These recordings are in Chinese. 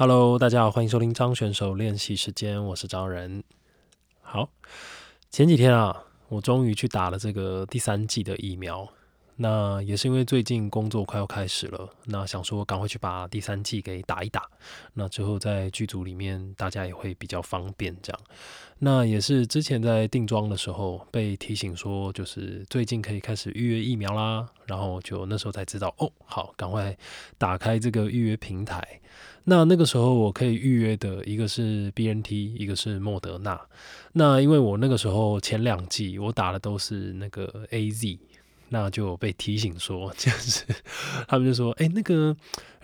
Hello，大家好，欢迎收听张选手练习时间，我是张仁。好，前几天啊，我终于去打了这个第三季的疫苗。那也是因为最近工作快要开始了，那想说赶快去把第三季给打一打。那之后在剧组里面，大家也会比较方便这样。那也是之前在定妆的时候被提醒说，就是最近可以开始预约疫苗啦。然后就那时候才知道，哦，好，赶快打开这个预约平台。那那个时候我可以预约的一个是 BNT，一个是莫德纳。那因为我那个时候前两季我打的都是那个 AZ。那就被提醒说，就是他们就说，哎，那个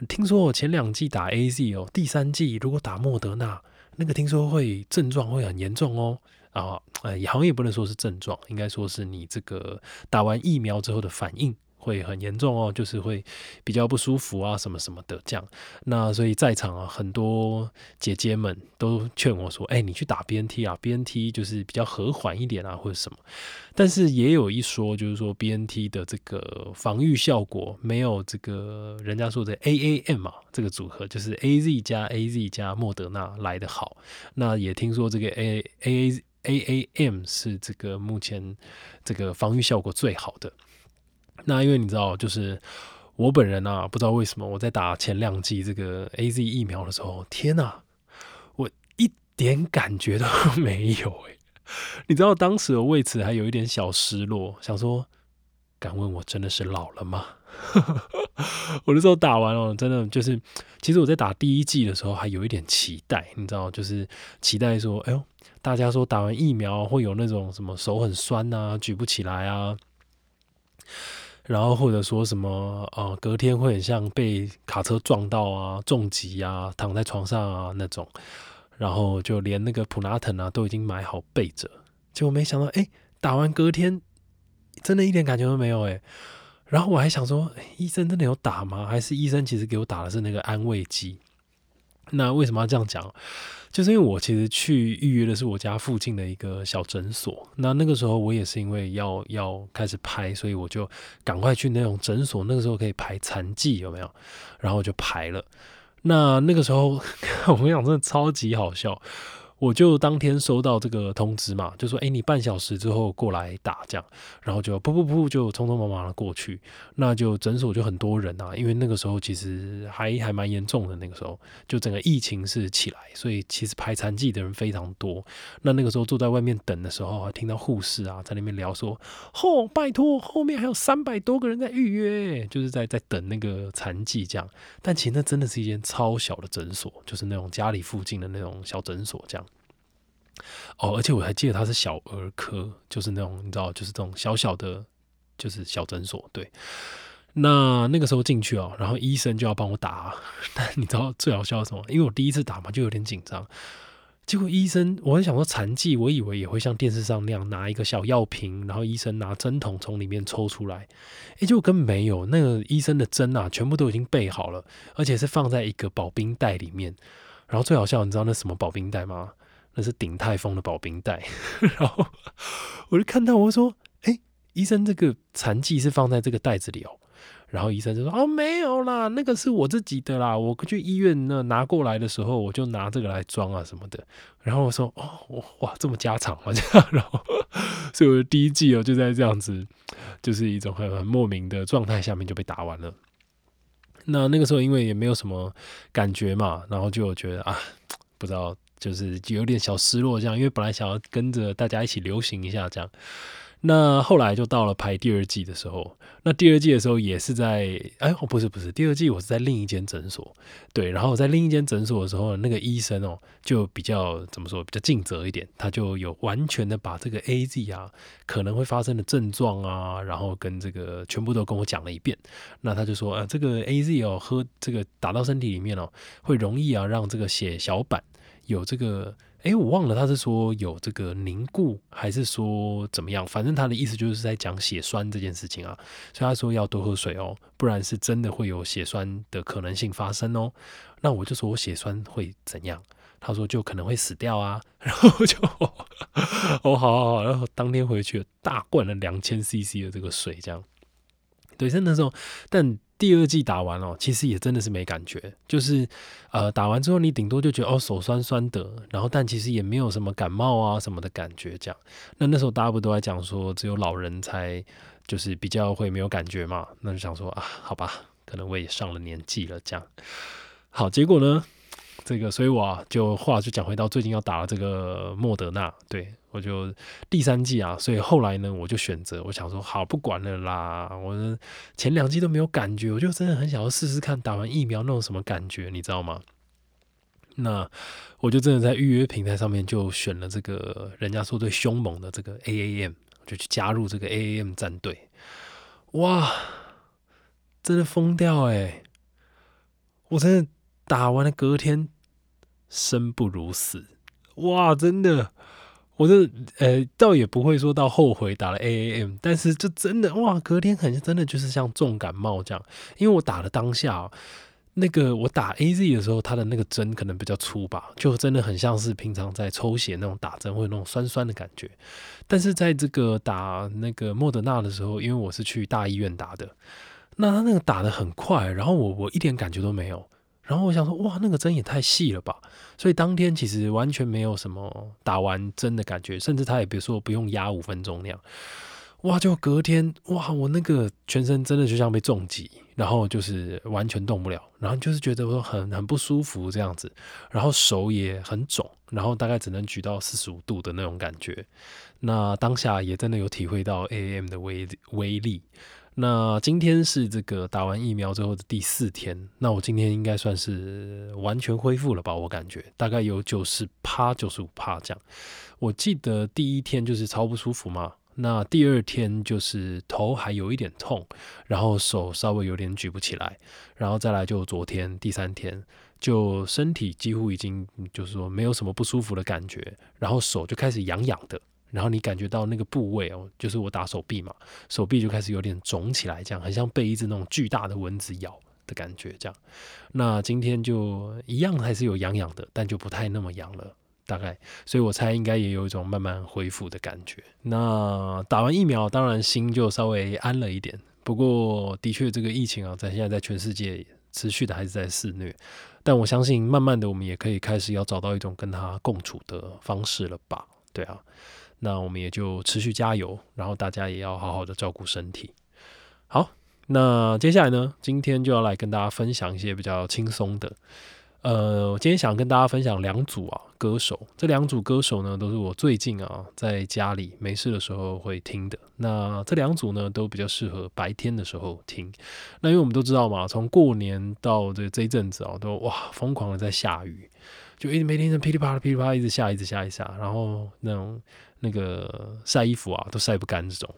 听说我前两季打 A Z 哦，第三季如果打莫德纳，那个听说会症状会很严重哦，啊，呃，好像也不能说是症状，应该说是你这个打完疫苗之后的反应。会很严重哦，就是会比较不舒服啊，什么什么的这样。那所以在场啊，很多姐姐们都劝我说：“哎，你去打 BNT 啊，BNT 就是比较和缓一点啊，或者什么。”但是也有一说，就是说 BNT 的这个防御效果没有这个人家说的 AAM 啊这个组合，就是 AZ 加 AZ 加莫德纳来的好。那也听说这个 A A AAM 是这个目前这个防御效果最好的。那因为你知道，就是我本人啊，不知道为什么我在打前两剂这个 A Z 疫苗的时候，天哪，我一点感觉都 没有哎！你知道当时我为此还有一点小失落，想说，敢问我真的是老了吗？我那时候打完了，真的就是，其实我在打第一季的时候还有一点期待，你知道，就是期待说，哎呦，大家说打完疫苗会有那种什么手很酸啊，举不起来啊。然后或者说什么呃，隔天会很像被卡车撞到啊，重疾啊，躺在床上啊那种，然后就连那个普拉腾啊都已经买好备着，结果没想到哎，打完隔天真的一点感觉都没有哎，然后我还想说，医生真的有打吗？还是医生其实给我打的是那个安慰剂？那为什么要这样讲？就是因为我其实去预约的是我家附近的一个小诊所。那那个时候我也是因为要要开始拍，所以我就赶快去那种诊所。那个时候可以排残疾有没有？然后就排了。那那个时候 我跟你讲，真的超级好笑。我就当天收到这个通知嘛，就说：“哎，你半小时之后过来打这样。”然后就噗噗噗，就匆匆忙忙的过去。那就诊所就很多人啊，因为那个时候其实还还蛮严重的。那个时候就整个疫情是起来，所以其实排残剂的人非常多。那那个时候坐在外面等的时候，听到护士啊在那边聊说：“哦，拜托，后面还有三百多个人在预约，就是在在等那个残剂这样。”但其实那真的是一间超小的诊所，就是那种家里附近的那种小诊所这样。哦，而且我还记得他是小儿科，就是那种你知道，就是这种小小的，就是小诊所。对，那那个时候进去哦，然后医生就要帮我打，但你知道最好笑什么？因为我第一次打嘛，就有点紧张。结果医生，我很想说残疾，我以为也会像电视上那样拿一个小药瓶，然后医生拿针筒从里面抽出来。哎，结果根本没有，那个医生的针啊，全部都已经备好了，而且是放在一个保冰袋里面。然后最好笑，你知道那什么保冰袋吗？那是鼎泰丰的保冰袋，然后我就看到我说：“哎，医生，这个残剂是放在这个袋子里哦。”然后医生就说：“哦，没有啦，那个是我自己的啦，我去医院那拿过来的时候，我就拿这个来装啊什么的。”然后我说：“哦，哇，这么家常啊这样。”然后，所以我的第一季哦就在这样子，就是一种很很莫名的状态下面就被打完了。那那个时候因为也没有什么感觉嘛，然后就觉得啊，不知道。就是有点小失落，这样，因为本来想要跟着大家一起流行一下，这样。那后来就到了排第二季的时候，那第二季的时候也是在，哎，哦，不是不是，第二季我是在另一间诊所，对，然后我在另一间诊所的时候，那个医生哦，就比较怎么说，比较尽责一点，他就有完全的把这个 A Z 啊可能会发生的症状啊，然后跟这个全部都跟我讲了一遍。那他就说，呃，这个 A Z 哦，喝这个打到身体里面哦，会容易啊让这个血小板。有这个，哎，我忘了他是说有这个凝固，还是说怎么样？反正他的意思就是在讲血栓这件事情啊，所以他说要多喝水哦，不然是真的会有血栓的可能性发生哦。那我就说我血栓会怎样？他说就可能会死掉啊。然后就哦，好好好，然后当天回去大灌了两千 CC 的这个水，这样。对，是那时候，但第二季打完哦，其实也真的是没感觉，就是呃打完之后你顶多就觉得哦手酸酸的，然后但其实也没有什么感冒啊什么的感觉这样。那那时候大家不都在讲说只有老人才就是比较会没有感觉嘛？那就想说啊，好吧，可能我也上了年纪了这样。好，结果呢？这个，所以我就话就讲回到最近要打的这个莫德纳，对我就第三季啊，所以后来呢，我就选择，我想说好不管了啦，我前两季都没有感觉，我就真的很想要试试看打完疫苗那种什么感觉，你知道吗？那我就真的在预约平台上面就选了这个人家说最凶猛的这个 AAM，就去加入这个 AAM 战队，哇，真的疯掉哎！我真的打完了隔天。生不如死，哇！真的，我这呃，倒也不会说到后悔打了 AAM，但是就真的哇，隔天很真的就是像重感冒这样，因为我打了当下那个我打 AZ 的时候，它的那个针可能比较粗吧，就真的很像是平常在抽血那种打针会有那种酸酸的感觉，但是在这个打那个莫德纳的时候，因为我是去大医院打的，那他那个打的很快，然后我我一点感觉都没有。然后我想说，哇，那个针也太细了吧！所以当天其实完全没有什么打完针的感觉，甚至他也别说不用压五分钟那样。哇，就隔天，哇，我那个全身真的就像被重击，然后就是完全动不了，然后就是觉得说很很不舒服这样子，然后手也很肿，然后大概只能举到四十五度的那种感觉。那当下也真的有体会到 AM 的威威力。那今天是这个打完疫苗之后的第四天，那我今天应该算是完全恢复了吧？我感觉大概有九十趴、九十五趴这样。我记得第一天就是超不舒服嘛，那第二天就是头还有一点痛，然后手稍微有点举不起来，然后再来就昨天第三天，就身体几乎已经就是说没有什么不舒服的感觉，然后手就开始痒痒的。然后你感觉到那个部位哦，就是我打手臂嘛，手臂就开始有点肿起来，这样很像被一只那种巨大的蚊子咬的感觉，这样。那今天就一样还是有痒痒的，但就不太那么痒了，大概。所以我猜应该也有一种慢慢恢复的感觉。那打完疫苗，当然心就稍微安了一点。不过的确，这个疫情啊，在现在在全世界持续的还是在肆虐。但我相信，慢慢的我们也可以开始要找到一种跟它共处的方式了吧？对啊。那我们也就持续加油，然后大家也要好好的照顾身体。好，那接下来呢，今天就要来跟大家分享一些比较轻松的。呃，我今天想跟大家分享两组啊歌手，这两组歌手呢，都是我最近啊在家里没事的时候会听的。那这两组呢，都比较适合白天的时候听。那因为我们都知道嘛，从过年到这这一阵子啊，都哇疯狂的在下雨，就一直每天噼里啪啦噼里啪啦一直下，一直下，一直下，然后那种。那个晒衣服啊，都晒不干这种。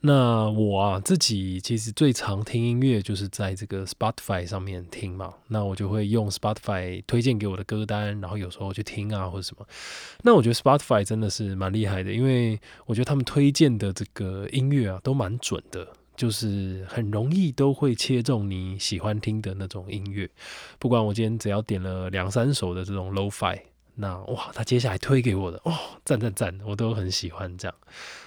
那我啊自己其实最常听音乐就是在这个 Spotify 上面听嘛。那我就会用 Spotify 推荐给我的歌单，然后有时候去听啊或者什么。那我觉得 Spotify 真的是蛮厉害的，因为我觉得他们推荐的这个音乐啊都蛮准的，就是很容易都会切中你喜欢听的那种音乐。不管我今天只要点了两三首的这种 lowfi。那哇，他接下来推给我的哇，赞赞赞，我都很喜欢这样。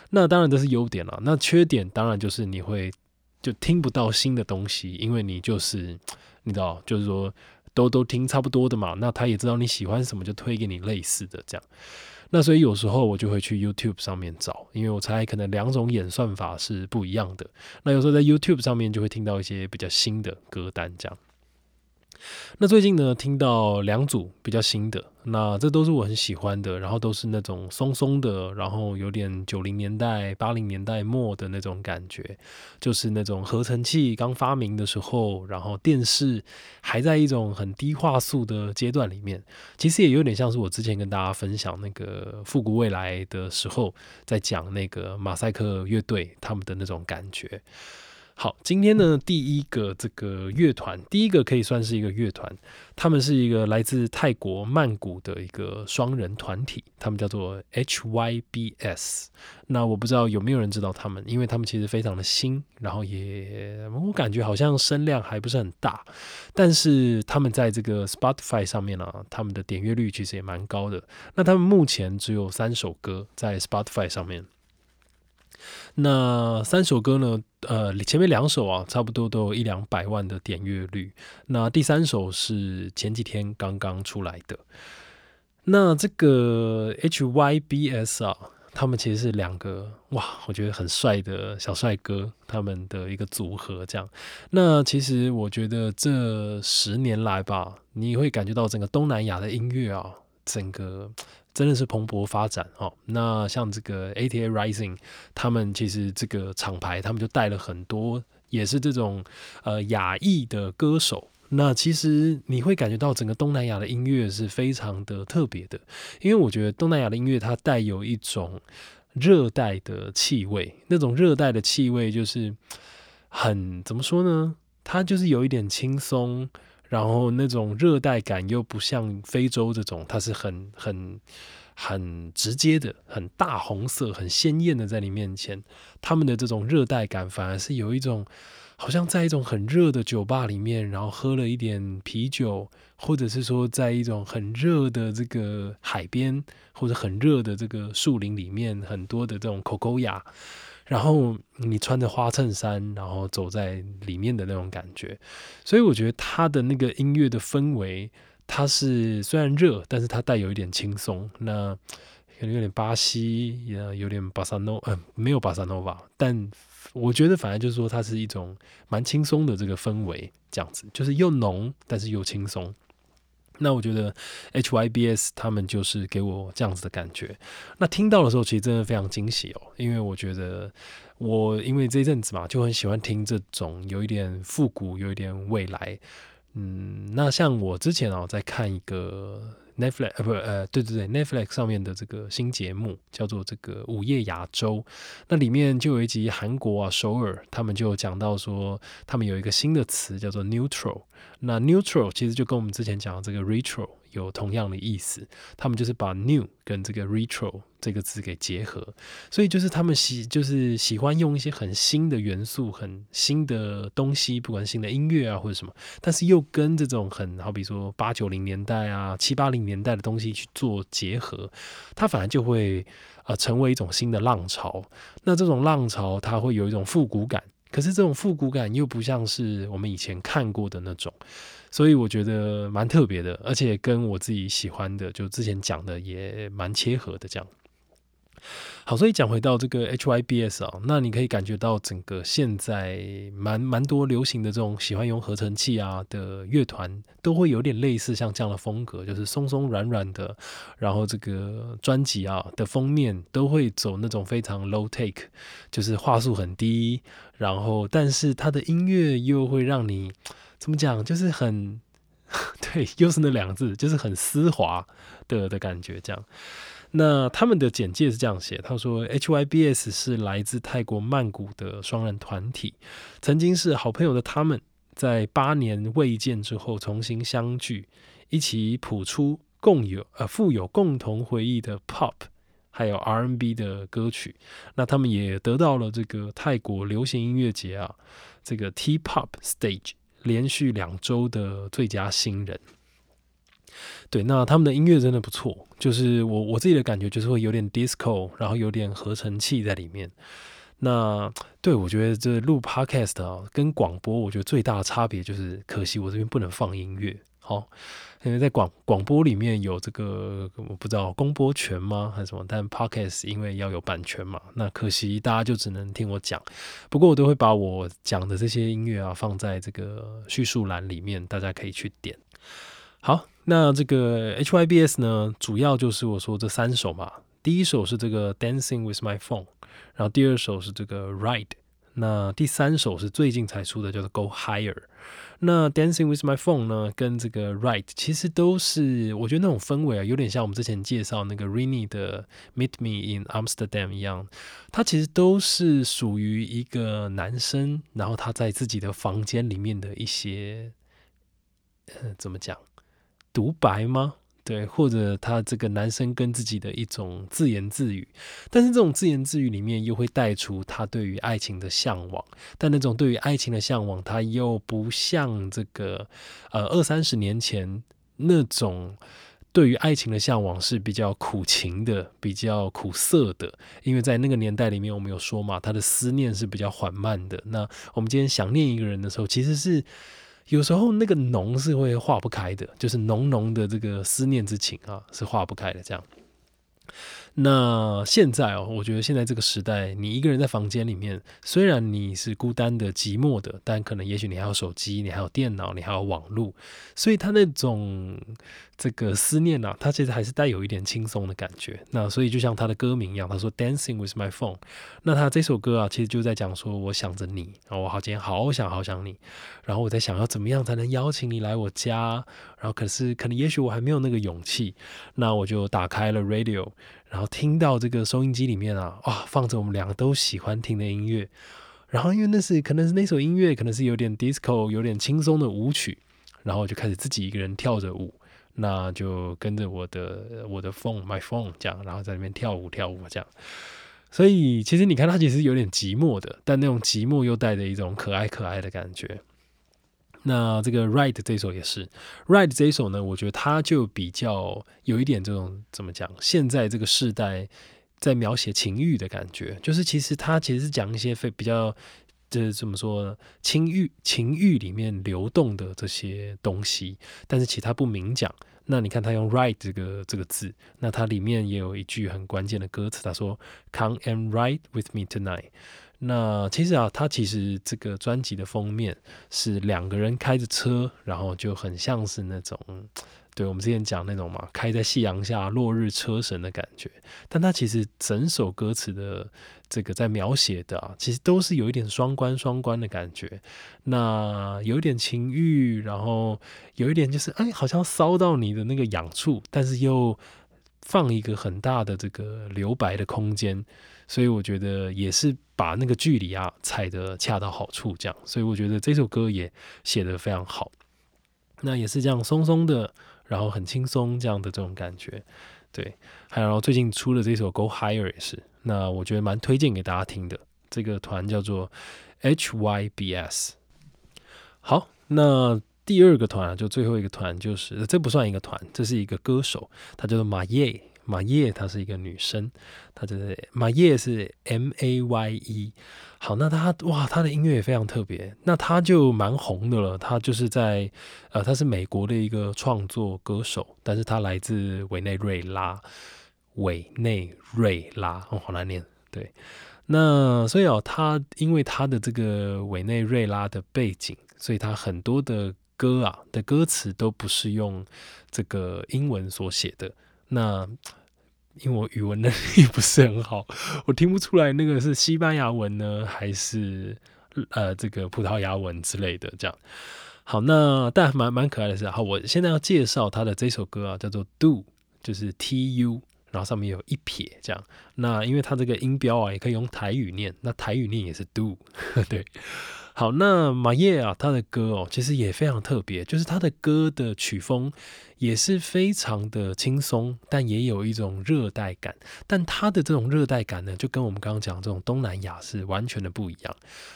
那当然这是优点了，那缺点当然就是你会就听不到新的东西，因为你就是你知道，就是说都都听差不多的嘛。那他也知道你喜欢什么，就推给你类似的这样。那所以有时候我就会去 YouTube 上面找，因为我猜可能两种演算法是不一样的。那有时候在 YouTube 上面就会听到一些比较新的歌单这样。那最近呢，听到两组比较新的，那这都是我很喜欢的，然后都是那种松松的，然后有点九零年代、八零年代末的那种感觉，就是那种合成器刚发明的时候，然后电视还在一种很低画素的阶段里面，其实也有点像是我之前跟大家分享那个复古未来的时候，在讲那个马赛克乐队他们的那种感觉。好，今天呢，第一个这个乐团，第一个可以算是一个乐团，他们是一个来自泰国曼谷的一个双人团体，他们叫做 HYBS。那我不知道有没有人知道他们，因为他们其实非常的新，然后也我感觉好像声量还不是很大，但是他们在这个 Spotify 上面呢，他们的点阅率其实也蛮高的。那他们目前只有三首歌在 Spotify 上面。那三首歌呢？呃，前面两首啊，差不多都有一两百万的点阅率。那第三首是前几天刚刚出来的。那这个 HYBS 啊，他们其实是两个哇，我觉得很帅的小帅哥，他们的一个组合这样。那其实我觉得这十年来吧，你会感觉到整个东南亚的音乐啊，整个。真的是蓬勃发展哦。那像这个 ATA Rising，他们其实这个厂牌，他们就带了很多，也是这种呃亚裔的歌手。那其实你会感觉到整个东南亚的音乐是非常的特别的，因为我觉得东南亚的音乐它带有一种热带的气味，那种热带的气味就是很怎么说呢？它就是有一点轻松。然后那种热带感又不像非洲这种，它是很很很直接的，很大红色、很鲜艳的在你面前。他们的这种热带感反而是有一种，好像在一种很热的酒吧里面，然后喝了一点啤酒，或者是说在一种很热的这个海边，或者很热的这个树林里面，很多的这种口口雅。然后你穿着花衬衫，然后走在里面的那种感觉，所以我觉得他的那个音乐的氛围，它是虽然热，但是它带有一点轻松。那可能有点巴西，也有点巴萨诺，嗯，没有巴萨诺吧。但我觉得反正就是说，它是一种蛮轻松的这个氛围，这样子就是又浓，但是又轻松。那我觉得 HYBS 他们就是给我这样子的感觉。那听到的时候，其实真的非常惊喜哦，因为我觉得我因为这一阵子嘛，就很喜欢听这种有一点复古、有一点未来。嗯，那像我之前啊，在看一个 Netflix 呃不呃对对对 Netflix 上面的这个新节目，叫做这个午夜亚洲。那里面就有一集韩国啊首尔，他们就讲到说，他们有一个新的词叫做 Neutral。那 neutral 其实就跟我们之前讲的这个 retro 有同样的意思，他们就是把 new 跟这个 retro 这个字给结合，所以就是他们喜就是喜欢用一些很新的元素、很新的东西，不管新的音乐啊或者什么，但是又跟这种很好比说八九零年代啊、七八零年代的东西去做结合，它反而就会呃成为一种新的浪潮。那这种浪潮它会有一种复古感。可是这种复古感又不像是我们以前看过的那种，所以我觉得蛮特别的，而且跟我自己喜欢的，就之前讲的也蛮切合的这样。好，所以讲回到这个 HYBS 啊，那你可以感觉到整个现在蛮蛮多流行的这种喜欢用合成器啊的乐团，都会有点类似像这样的风格，就是松松软软的，然后这个专辑啊的封面都会走那种非常 low take，就是话术很低，然后但是它的音乐又会让你怎么讲，就是很 对，又是那两个字，就是很丝滑的的感觉这样。那他们的简介是这样写，他说：“HYBS 是来自泰国曼谷的双人团体，曾经是好朋友的他们，在八年未见之后重新相聚，一起谱出共有呃富有共同回忆的 Pop 还有 R N B 的歌曲。那他们也得到了这个泰国流行音乐节啊，这个 T-Pop Stage 连续两周的最佳新人。”对，那他们的音乐真的不错，就是我我自己的感觉就是会有点 disco，然后有点合成器在里面。那对我觉得这录 podcast 啊，跟广播我觉得最大的差别就是，可惜我这边不能放音乐，好，因为在广广播里面有这个我不知道公播权吗还是什么，但 podcast 因为要有版权嘛，那可惜大家就只能听我讲。不过我都会把我讲的这些音乐啊放在这个叙述栏里面，大家可以去点。好。那这个 HYBS 呢，主要就是我说这三首嘛。第一首是这个 Dancing with My Phone，然后第二首是这个 Ride，那第三首是最近才出的，叫做 Go Higher。那 Dancing with My Phone 呢，跟这个 Ride 其实都是我觉得那种氛围啊，有点像我们之前介绍那个 Rini 的 Meet Me in Amsterdam 一样。它其实都是属于一个男生，然后他在自己的房间里面的一些，呃，怎么讲？独白吗？对，或者他这个男生跟自己的一种自言自语，但是这种自言自语里面又会带出他对于爱情的向往，但那种对于爱情的向往，他又不像这个呃二三十年前那种对于爱情的向往是比较苦情的，比较苦涩的，因为在那个年代里面，我们有说嘛，他的思念是比较缓慢的。那我们今天想念一个人的时候，其实是有时候那个浓是会化不开的，就是浓浓的这个思念之情啊，是化不开的这样。那现在哦，我觉得现在这个时代，你一个人在房间里面，虽然你是孤单的、寂寞的，但可能也许你还有手机，你还有电脑，你还有网络，所以他那种。这个思念呐，他其实还是带有一点轻松的感觉。那所以就像他的歌名一样，他说 “Dancing with my phone”。那他这首歌啊，其实就在讲说，我想着你，然后我好今天好想好想你，然后我在想要怎么样才能邀请你来我家，然后可是可能也许我还没有那个勇气，那我就打开了 radio，然后听到这个收音机里面啊，哇，放着我们两个都喜欢听的音乐，然后因为那是可能是那首音乐可能是有点 disco，有点轻松的舞曲，然后就开始自己一个人跳着舞。那就跟着我的我的 phone my phone 这样，然后在那边跳舞跳舞这样。所以其实你看，他其实有点寂寞的，但那种寂寞又带着一种可爱可爱的感觉。那这个 Right 这首也是 Right 这一首呢，我觉得它就比较有一点这种怎么讲？现在这个时代在描写情欲的感觉，就是其实它其实是讲一些非比较。这怎么说呢？情欲情欲里面流动的这些东西，但是其他不明讲。那你看他用 write 这个这个字，那它里面也有一句很关键的歌词，他说 Come and ride with me tonight。那其实啊，他其实这个专辑的封面是两个人开着车，然后就很像是那种。对我们之前讲那种嘛，开在夕阳下落日车神的感觉，但他其实整首歌词的这个在描写的啊，其实都是有一点双关双关的感觉。那有一点情欲，然后有一点就是哎，好像骚到你的那个痒处，但是又放一个很大的这个留白的空间，所以我觉得也是把那个距离啊踩得恰到好处，这样。所以我觉得这首歌也写得非常好。那也是这样松松的。然后很轻松这样的这种感觉，对，还有最近出的这首《Go Higher》也是，那我觉得蛮推荐给大家听的。这个团叫做 HYBS。好，那第二个团啊就最后一个团就是这不算一个团，这是一个歌手，她叫做马叶。马叶她是一个女生，她就是马叶是 M A Y E。好，那她哇，她的音乐也非常特别，那她就蛮红的了。她就是在呃，她是美国的一个创作歌手，但是她来自委内瑞拉，委内瑞拉哦，好难念。对，那所以哦，她因为她的这个委内瑞拉的背景，所以她很多的歌啊的歌词都不是用这个英文所写的。那 因为我语文能力不是很好，我听不出来那个是西班牙文呢，还是呃这个葡萄牙文之类的。这样好，那但蛮蛮可爱的是，好，我现在要介绍他的这首歌啊，叫做 Do，就是 T U，然后上面有一撇这样。那因为它这个音标啊，也可以用台语念，那台语念也是 Do，对。好，那马叶啊，他的歌哦，其实也非常特别，就是他的歌的曲风也是非常的轻松，但也有一种热带感。但他的这种热带感呢，就跟我们刚刚讲这种东南亚是完全的不一样。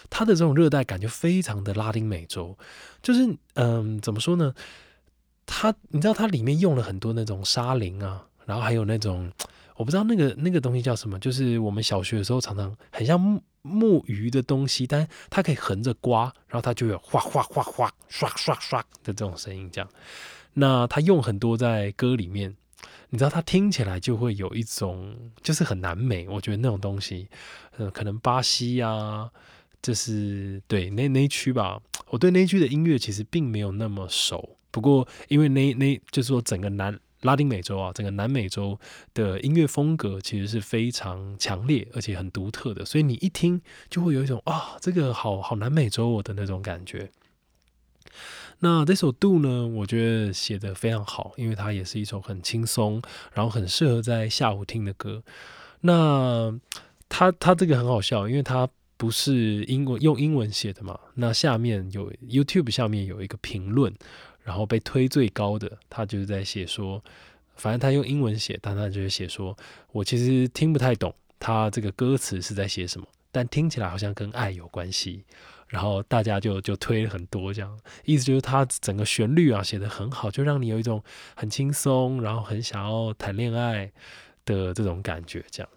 他的这种热带感就非常的拉丁美洲，就是嗯，怎么说呢？他你知道，它里面用了很多那种沙林啊，然后还有那种我不知道那个那个东西叫什么，就是我们小学的时候常常很像木。鱼的东西，但它可以横着刮，然后它就有哗哗哗哗刷刷刷的这种声音。这样，那它用很多在歌里面，你知道它听起来就会有一种就是很南美，我觉得那种东西，呃，可能巴西啊，就是对那那区吧。我对那区的音乐其实并没有那么熟，不过因为那那就是说整个南。拉丁美洲啊，整个南美洲的音乐风格其实是非常强烈而且很独特的，所以你一听就会有一种啊，这个好好南美洲我的那种感觉。那这首《度》呢，我觉得写的非常好，因为它也是一首很轻松，然后很适合在下午听的歌。那它它这个很好笑，因为它不是英文用英文写的嘛。那下面有 YouTube 下面有一个评论。然后被推最高的，他就是在写说，反正他用英文写，但他就是写说，我其实听不太懂他这个歌词是在写什么，但听起来好像跟爱有关系。然后大家就就推了很多这样，意思就是它整个旋律啊写的很好，就让你有一种很轻松，然后很想要谈恋爱的这种感觉，这样。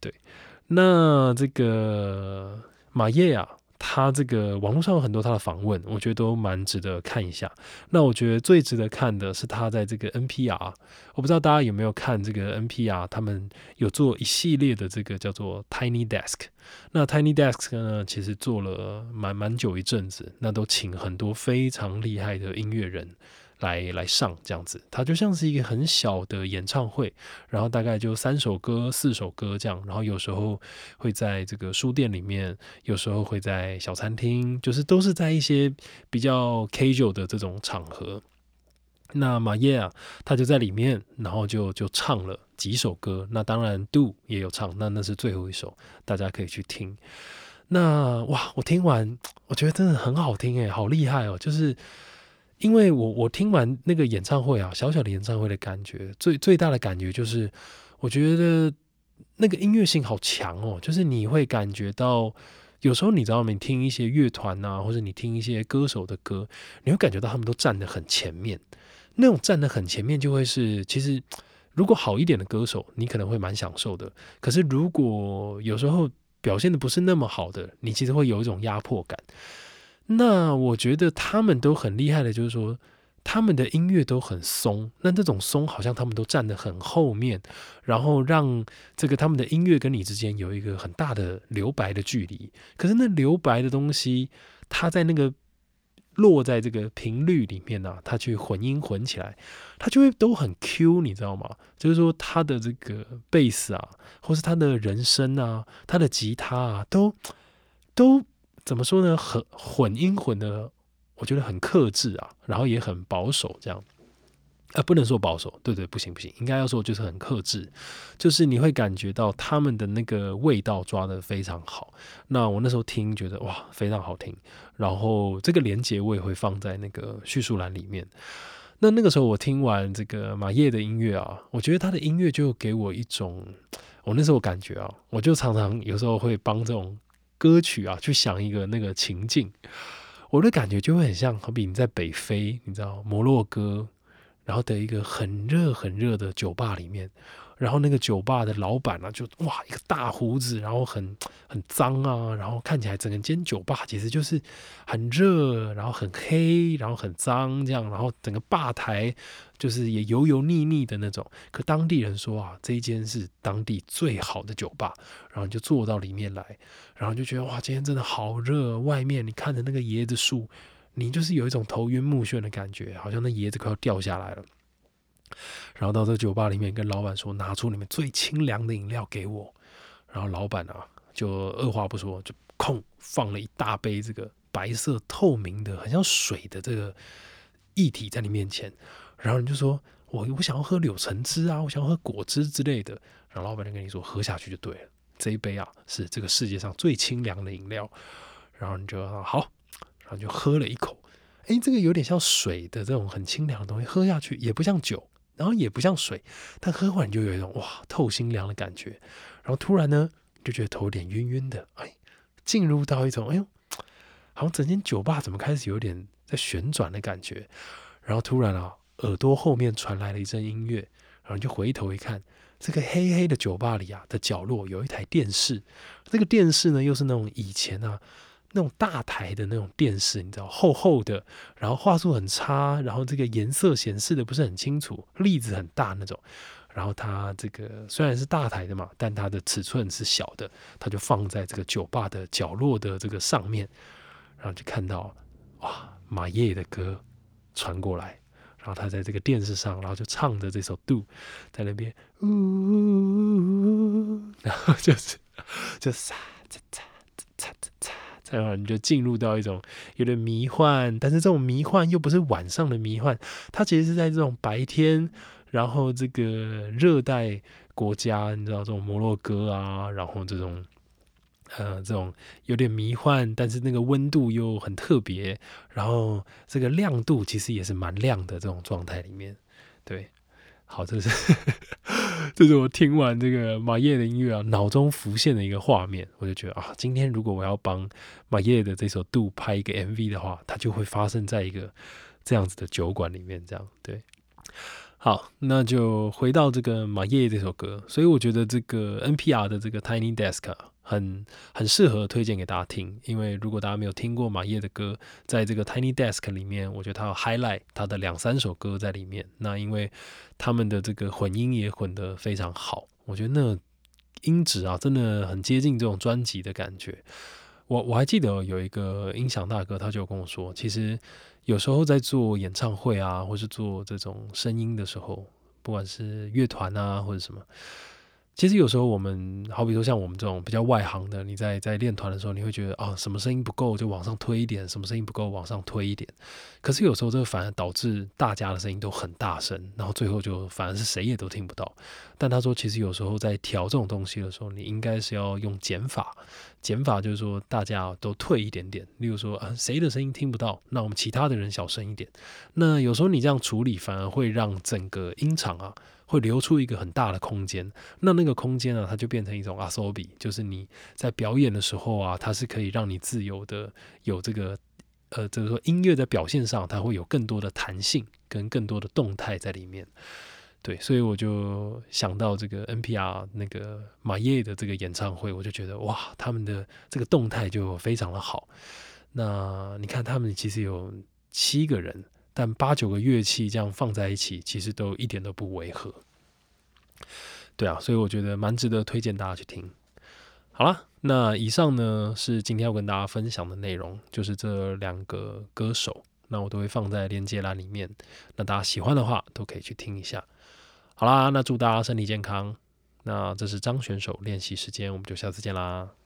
对，那这个马叶啊。他这个网络上有很多他的访问，我觉得都蛮值得看一下。那我觉得最值得看的是他在这个 NPR，我不知道大家有没有看这个 NPR，他们有做一系列的这个叫做 Tiny Desk。那 Tiny Desk 呢，其实做了蛮蛮久一阵子，那都请很多非常厉害的音乐人。来来上这样子，它就像是一个很小的演唱会，然后大概就三首歌、四首歌这样，然后有时候会在这个书店里面，有时候会在小餐厅，就是都是在一些比较 casual 的这种场合。那马耶啊，他就在里面，然后就就唱了几首歌。那当然，Do 也有唱，那那是最后一首，大家可以去听。那哇，我听完，我觉得真的很好听诶，好厉害哦，就是。因为我我听完那个演唱会啊，小小的演唱会的感觉，最最大的感觉就是，我觉得那个音乐性好强哦，就是你会感觉到，有时候你知道吗？你听一些乐团啊，或者你听一些歌手的歌，你会感觉到他们都站得很前面，那种站得很前面，就会是其实如果好一点的歌手，你可能会蛮享受的。可是如果有时候表现的不是那么好的，你其实会有一种压迫感。那我觉得他们都很厉害的，就是说他们的音乐都很松，那这种松好像他们都站得很后面，然后让这个他们的音乐跟你之间有一个很大的留白的距离。可是那留白的东西，它在那个落在这个频率里面呢，它去混音混起来，它就会都很 Q，你知道吗？就是说他的这个贝斯啊，或是他的人声啊，他的吉他啊，都都。怎么说呢？很混音混的，我觉得很克制啊，然后也很保守，这样，呃，不能说保守，对对，不行不行，应该要说就是很克制，就是你会感觉到他们的那个味道抓的非常好。那我那时候听，觉得哇，非常好听。然后这个连接我也会放在那个叙述栏里面。那那个时候我听完这个马叶的音乐啊，我觉得他的音乐就给我一种，我那时候感觉啊，我就常常有时候会帮这种。歌曲啊，去想一个那个情境，我的感觉就会很像，好比你在北非，你知道摩洛哥，然后的一个很热很热的酒吧里面。然后那个酒吧的老板呢，就哇一个大胡子，然后很 很脏啊，然后看起来整个间酒吧其实就是很热，然后很黑，然后很脏这样，然后整个吧台就是也油油腻腻的那种。可当地人说啊，这一间是当地最好的酒吧，然后你就坐到里面来，然后就觉得哇，今天真的好热，外面你看着那个椰子树，你就是有一种头晕目眩的感觉，好像那椰子快要掉下来了。然后到这酒吧里面跟老板说，拿出你们最清凉的饮料给我。然后老板啊，就二话不说，就空放了一大杯这个白色透明的、很像水的这个液体在你面前。然后你就说，我我想要喝柳橙汁啊，我想要喝果汁之类的。然后老板就跟你说，喝下去就对了，这一杯啊是这个世界上最清凉的饮料。然后你就说好，然后就喝了一口，哎，这个有点像水的这种很清凉的东西，喝下去也不像酒。然后也不像水，但喝完就有一种哇透心凉的感觉。然后突然呢，就觉得头有点晕晕的，哎，进入到一种哎呦，好像整间酒吧怎么开始有点在旋转的感觉。然后突然啊，耳朵后面传来了一阵音乐，然后就回头一看，这个黑黑的酒吧里啊的角落有一台电视，这个电视呢又是那种以前啊。那种大台的那种电视，你知道，厚厚的，然后画素很差，然后这个颜色显示的不是很清楚，粒子很大那种。然后它这个虽然是大台的嘛，但它的尺寸是小的，它就放在这个酒吧的角落的这个上面，然后就看到哇，马叶的歌传过来，然后他在这个电视上，然后就唱着这首《Do》在那边，呜，然后就是就嚓嚓嚓嚓嚓嚓。然后你就进入到一种有点迷幻，但是这种迷幻又不是晚上的迷幻，它其实是在这种白天，然后这个热带国家，你知道这种摩洛哥啊，然后这种呃这种有点迷幻，但是那个温度又很特别，然后这个亮度其实也是蛮亮的这种状态里面，对，好，这是这是我听完这个马叶的音乐啊，脑中浮现的一个画面。我就觉得啊，今天如果我要帮马叶的这首《度》拍一个 MV 的话，它就会发生在一个这样子的酒馆里面。这样对。好，那就回到这个马叶这首歌。所以我觉得这个 NPR 的这个 Tiny Desk。很很适合推荐给大家听，因为如果大家没有听过马叶的歌，在这个 Tiny Desk 里面，我觉得他有 highlight 他的两三首歌在里面。那因为他们的这个混音也混得非常好，我觉得那音质啊，真的很接近这种专辑的感觉。我我还记得有一个音响大哥，他就跟我说，其实有时候在做演唱会啊，或是做这种声音的时候，不管是乐团啊或者什么。其实有时候我们，好比说像我们这种比较外行的，你在在练团的时候，你会觉得啊，什么声音不够就往上推一点，什么声音不够往上推一点。可是有时候这个反而导致大家的声音都很大声，然后最后就反而是谁也都听不到。但他说，其实有时候在调这种东西的时候，你应该是要用减法。减法就是说大家都退一点点，例如说啊，谁的声音听不到，那我们其他的人小声一点。那有时候你这样处理，反而会让整个音场啊。会留出一个很大的空间，那那个空间呢，它就变成一种阿索比，就是你在表演的时候啊，它是可以让你自由的有这个，呃，就是说音乐在表现上，它会有更多的弹性跟更多的动态在里面。对，所以我就想到这个 NPR 那个马耶的这个演唱会，我就觉得哇，他们的这个动态就非常的好。那你看，他们其实有七个人。但八九个乐器这样放在一起，其实都一点都不违和。对啊，所以我觉得蛮值得推荐大家去听。好了，那以上呢是今天要跟大家分享的内容，就是这两个歌手，那我都会放在链接栏里面。那大家喜欢的话，都可以去听一下。好啦，那祝大家身体健康。那这是张选手练习时间，我们就下次见啦。